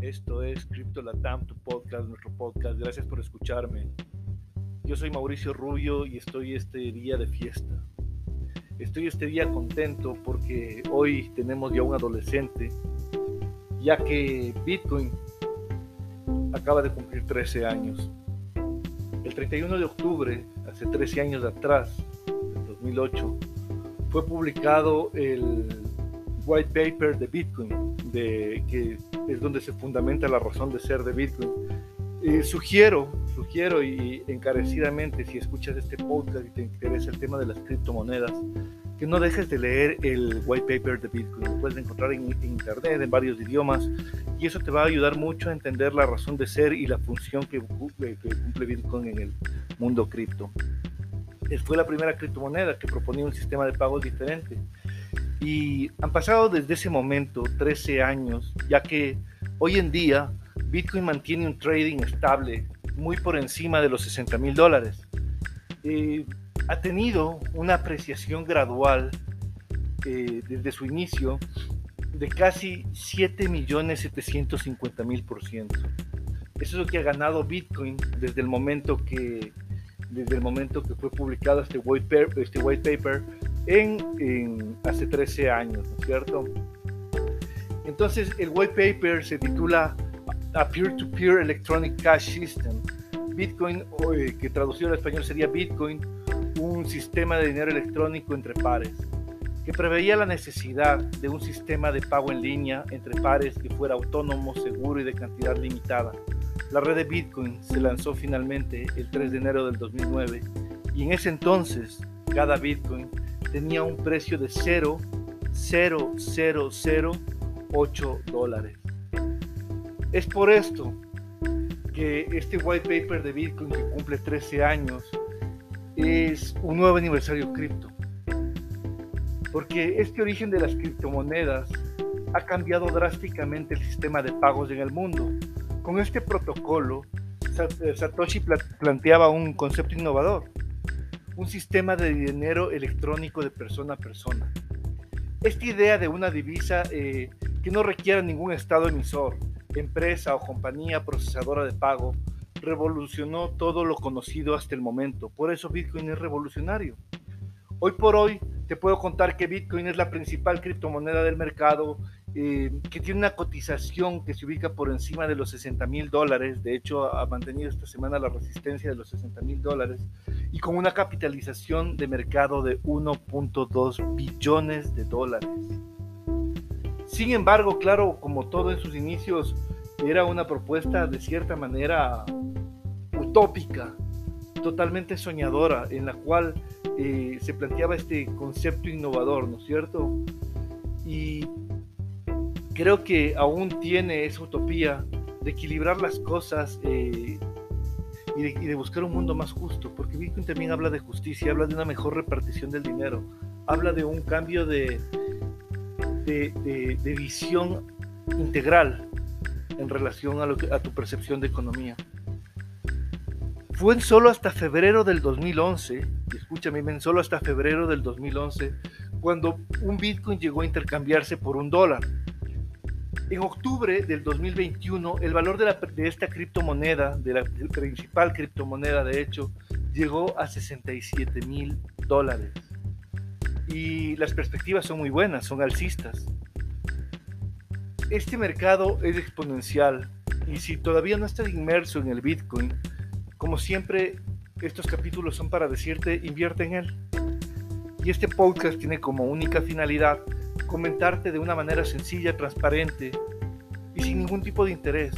Esto es Crypto Latam, tu podcast, nuestro podcast. Gracias por escucharme. Yo soy Mauricio Rubio y estoy este día de fiesta. Estoy este día contento porque hoy tenemos ya un adolescente, ya que Bitcoin acaba de cumplir 13 años. El 31 de octubre, hace 13 años atrás, en 2008, fue publicado el white paper de Bitcoin, de, que es donde se fundamenta la razón de ser de Bitcoin. sugiero, sugiero y encarecidamente, si escuchas este podcast y te interesa el tema de las criptomonedas, que no dejes de leer el white paper de Bitcoin. Lo puedes encontrar en, internet, en varios idiomas, y eso te va a ayudar mucho a entender la razón de ser y la función que, cumple Bitcoin en el mundo cripto. Fue la primera criptomoneda que proponía un sistema de pagos diferente y han pasado desde ese momento 13 años, ya que hoy en día Bitcoin mantiene un trading estable muy por encima de los 60 mil dólares. Eh, ha tenido una apreciación gradual eh, desde su inicio de casi 7 millones 750 mil por ciento. Eso es lo que ha ganado Bitcoin desde el momento que, desde el momento que fue publicado este white paper, este white paper en, hace 13 años, ¿no es cierto? Entonces el white paper se titula A Peer-to-Peer Electronic Cash System. Bitcoin, eh, que traducido al español sería Bitcoin, un sistema de dinero electrónico entre pares, que preveía la necesidad de un sistema de pago en línea entre pares que fuera autónomo, seguro y de cantidad limitada. La red de Bitcoin se lanzó finalmente el 3 de enero del 2009 y en ese entonces cada Bitcoin tenía un precio de 0,0008 dólares. Es por esto que este white paper de Bitcoin que cumple 13 años es un nuevo aniversario cripto. Porque este origen de las criptomonedas ha cambiado drásticamente el sistema de pagos en el mundo. Con este protocolo, Satoshi planteaba un concepto innovador un sistema de dinero electrónico de persona a persona. Esta idea de una divisa eh, que no requiera ningún estado emisor, empresa o compañía procesadora de pago, revolucionó todo lo conocido hasta el momento. Por eso Bitcoin es revolucionario. Hoy por hoy te puedo contar que Bitcoin es la principal criptomoneda del mercado, eh, que tiene una cotización que se ubica por encima de los 60 mil dólares. De hecho, ha mantenido esta semana la resistencia de los 60 mil dólares y con una capitalización de mercado de 1.2 billones de dólares. Sin embargo, claro, como todo en sus inicios, era una propuesta de cierta manera utópica, totalmente soñadora, en la cual eh, se planteaba este concepto innovador, ¿no es cierto? Y creo que aún tiene esa utopía de equilibrar las cosas eh, y, de, buscar un mundo más justo, porque Bitcoin también habla de justicia, habla de una mejor repartición del dinero, habla de un cambio de, de, visión integral en relación a, lo a tu percepción de economía. Fue solo hasta febrero del 2011, y escúchame bien, solo hasta febrero del 2011, cuando un Bitcoin llegó a intercambiarse por un dólar. En octubre del 2021, el valor de, la, esta criptomoneda, de la principal criptomoneda de hecho, llegó a 67 mil dólares. Y las perspectivas son muy buenas, son alcistas. Este mercado es exponencial y si todavía no estás inmerso en el Bitcoin, como siempre, estos capítulos son para decirte invierte en él. Y este podcast tiene como única finalidad comentarte de una manera sencilla, transparente y sin ningún tipo de interés.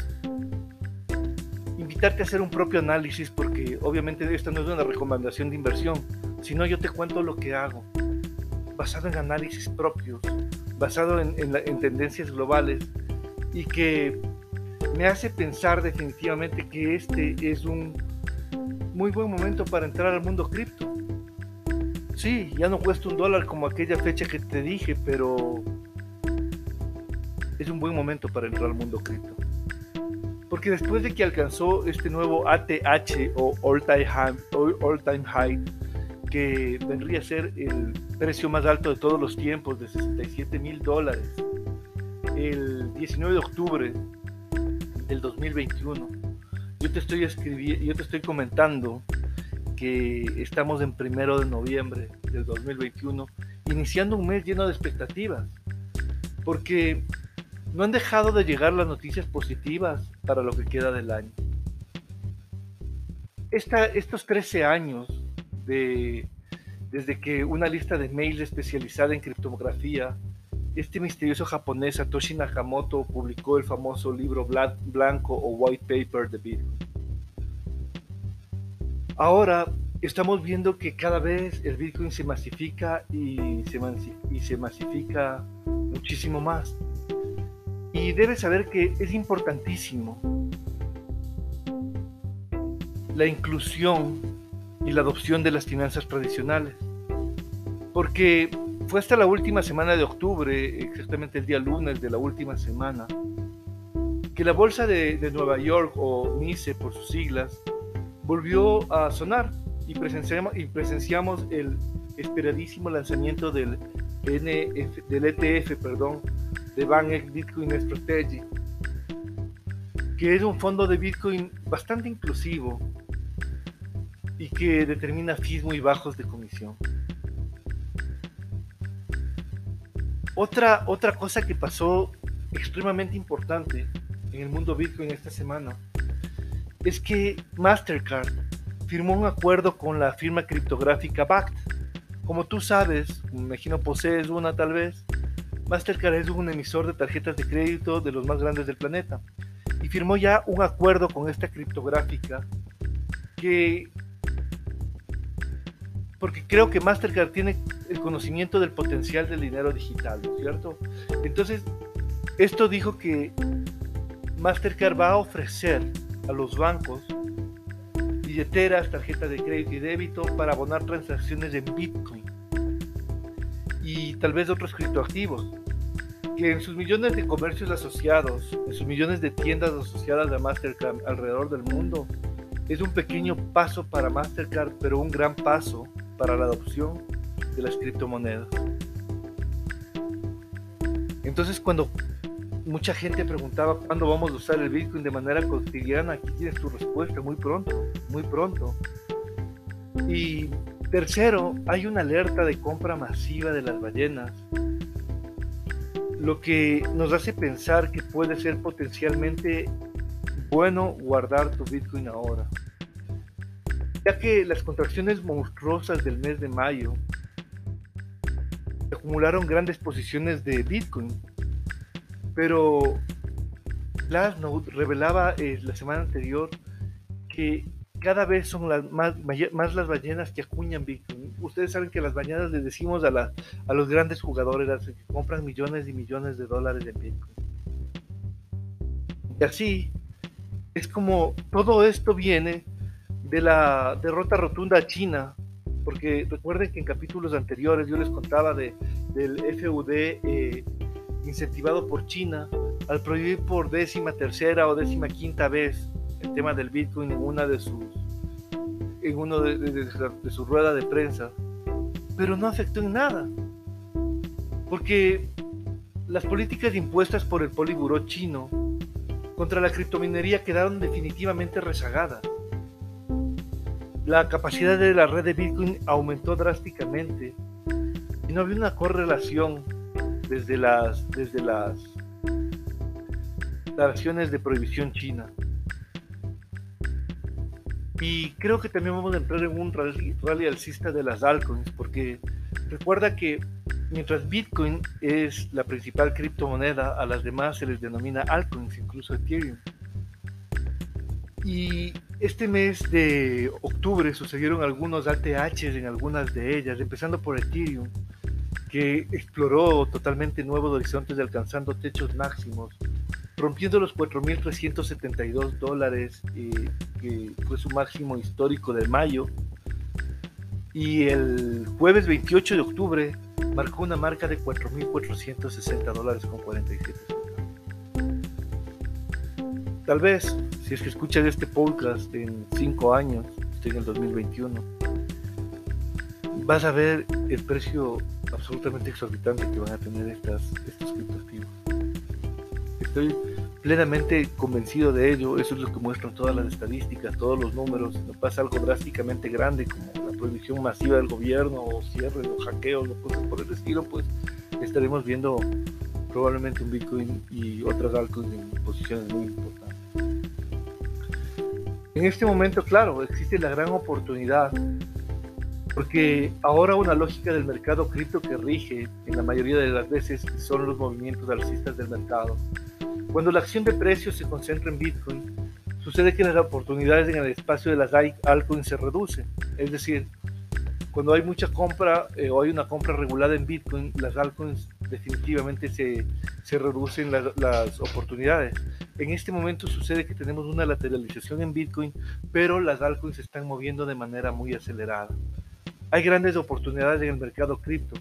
Invitarte a hacer un propio análisis porque obviamente esta no es una recomendación de inversión, sino yo te cuento lo que hago, basado en análisis propios, basado en, en tendencias globales y que me hace pensar definitivamente que este es un muy buen momento para entrar al mundo cripto. Sí, ya no cuesta un dólar como aquella fecha que te dije, pero es un buen momento para entrar al mundo cripto. Porque después de que alcanzó este nuevo ATH o All Time High, all time high que vendría a ser el precio más alto de todos los tiempos, de 67 mil dólares, el 19 de octubre del 2021, yo te estoy yo te estoy comentando que estamos en primero de noviembre del 2021, iniciando un mes lleno de expectativas, porque no han dejado de llegar las noticias positivas para lo que queda del año. estos 13 años de, desde que una lista de mails especializada en criptografía, este misterioso japonés Satoshi Nakamoto publicó el famoso libro blanco o white paper de Bitcoin. Ahora estamos viendo que cada vez el Bitcoin se masifica y se, y se masifica muchísimo más. Y debes saber que es importantísimo la inclusión y la adopción de las finanzas tradicionales. Porque fue hasta la última semana de octubre, exactamente el día lunes de la última semana, que la bolsa de, Nueva York, o NICE por sus siglas, volvió a sonar y presenciamos, el esperadísimo lanzamiento del, ETF perdón, de Bank Bitcoin Strategy, que es un fondo de Bitcoin bastante inclusivo y que determina fees muy bajos de comisión. Otra, otra cosa que pasó extremadamente importante en el mundo Bitcoin esta semana es que Mastercard firmó un acuerdo con la firma criptográfica BACT. Como tú sabes, me imagino posees una tal vez, Mastercard es un emisor de tarjetas de crédito de los más grandes del planeta y firmó ya un acuerdo con esta criptográfica que porque creo que Mastercard tiene el conocimiento del potencial del dinero digital, ¿no es cierto? Entonces, esto dijo que Mastercard va a ofrecer a los bancos billeteras, tarjetas de crédito y débito para abonar transacciones en Bitcoin y tal vez otros criptoactivos, que en sus millones de comercios asociados, en sus millones de tiendas asociadas a Mastercard alrededor del mundo, es un pequeño paso para Mastercard, pero un gran paso para la adopción de las criptomonedas. Entonces cuando mucha gente preguntaba cuándo vamos a usar el Bitcoin de manera cotidiana, aquí tienes tu respuesta muy pronto, muy pronto. Y tercero, hay una alerta de compra masiva de las ballenas, lo que nos hace pensar que puede ser potencialmente bueno guardar tu Bitcoin ahora ya que las contracciones monstruosas del mes de mayo acumularon grandes posiciones de Bitcoin, pero Glassnode revelaba eh, la semana anterior que cada vez son más, las ballenas que acuñan Bitcoin. Ustedes saben que las ballenas les decimos a, los grandes jugadores que compran millones y millones de dólares en Bitcoin. Y así es como todo esto viene de la derrota rotunda a China, porque recuerden que en capítulos anteriores yo les contaba de, del FUD eh, incentivado por China al prohibir por décima tercera o décima quinta vez el tema del Bitcoin en una de sus en uno de, de, rueda de prensa, pero no afectó en nada, porque las políticas impuestas por el Poliburo chino contra la criptominería quedaron definitivamente rezagadas. La capacidad de la red de Bitcoin aumentó drásticamente y no había una correlación desde las, desde las acciones de prohibición china. Y creo que también vamos a entrar en un rally, alcista de las altcoins, porque recuerda que mientras Bitcoin es la principal criptomoneda, a las demás se les denomina altcoins, incluso Ethereum. Y este mes de octubre sucedieron algunos ATHs en algunas de ellas, empezando por Ethereum, que exploró totalmente nuevos horizontes alcanzando techos máximos, rompiendo los 4.372 dólares, eh, que fue su máximo histórico de mayo. Y el jueves 28 de octubre marcó una marca de 4.460 dólares con 47 Tal vez si es que escuchas este podcast en 5 años, estoy en el 2021, vas a ver el precio absolutamente exorbitante que van a tener estas, estos criptoactivos. estoy plenamente convencido de ello. Eso es lo que muestran todas las estadísticas, todos los números. Si no pasa algo drásticamente grande como la prohibición masiva del gobierno o cierre o hackeos o cosas por el estilo, pues estaremos viendo probablemente un Bitcoin y otras altcoins en posiciones muy importantes. En este momento, claro, existe la gran oportunidad porque ahora una lógica del mercado cripto que rige en la mayoría de las veces son los movimientos alcistas del mercado. Cuando la acción de precios se concentra en Bitcoin, sucede que las oportunidades en el espacio de las altcoins se reducen. Es decir, cuando hay mucha compra eh, o hay una compra regulada en Bitcoin, las altcoins definitivamente se, se reducen las oportunidades. En este momento sucede que tenemos una lateralización en Bitcoin, pero las altcoins se están moviendo de manera muy acelerada hay grandes oportunidades en el mercado cripto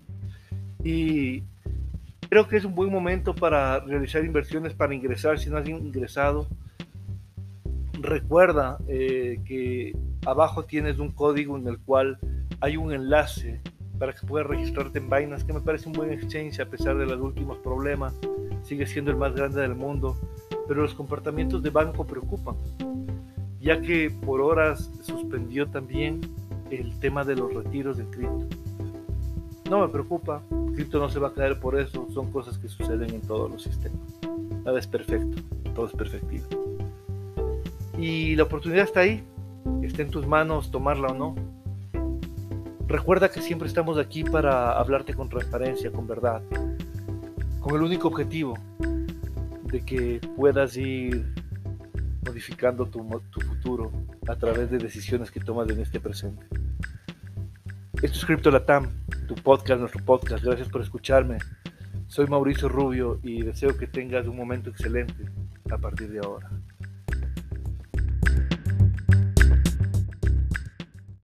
y creo que es un buen momento para realizar inversiones, para ingresar si no has ingresado. Recuerda eh, que abajo tienes un código en el cual hay un enlace para que puedas registrarte en Binance, que me parece un buen exchange a pesar de los últimos problemas. Sigue siendo el más grande del mundo, pero los comportamientos de banco preocupan, ya que por horas suspendió también el tema de los retiros de cripto. No me preocupa, cripto no se va a caer por eso, son cosas que suceden en todos los sistemas. Nada es perfecto, todo es perfectivo. Y la oportunidad está ahí, está en tus manos tomarla o no. Recuerda que siempre estamos aquí para hablarte con transparencia, con verdad, con el único objetivo de que puedas ir modificando tu, tu futuro a través de decisiones que tomas en este presente. Esto es Crypto Latam, tu podcast, nuestro podcast. Gracias por escucharme. Soy Mauricio Rubio y deseo que tengas un momento excelente a partir de ahora.